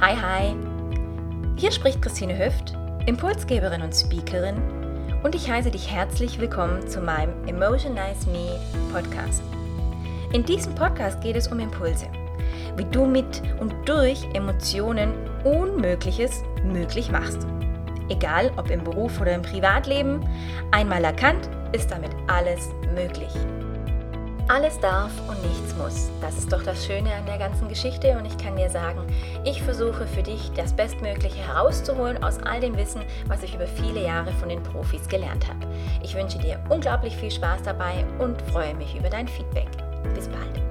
Hi, hi! Hier spricht Christine Höft, Impulsgeberin und Speakerin, und ich heiße dich herzlich willkommen zu meinem Emotionize Me Podcast. In diesem Podcast geht es um Impulse, wie du mit und durch Emotionen Unmögliches möglich machst. Egal ob im Beruf oder im Privatleben, einmal erkannt, ist damit alles möglich. Alles darf und nichts muss. Das ist doch das Schöne an der ganzen Geschichte und ich kann dir sagen, ich versuche für dich das Bestmögliche herauszuholen aus all dem Wissen, was ich über viele Jahre von den Profis gelernt habe. Ich wünsche dir unglaublich viel Spaß dabei und freue mich über dein Feedback. Bis bald.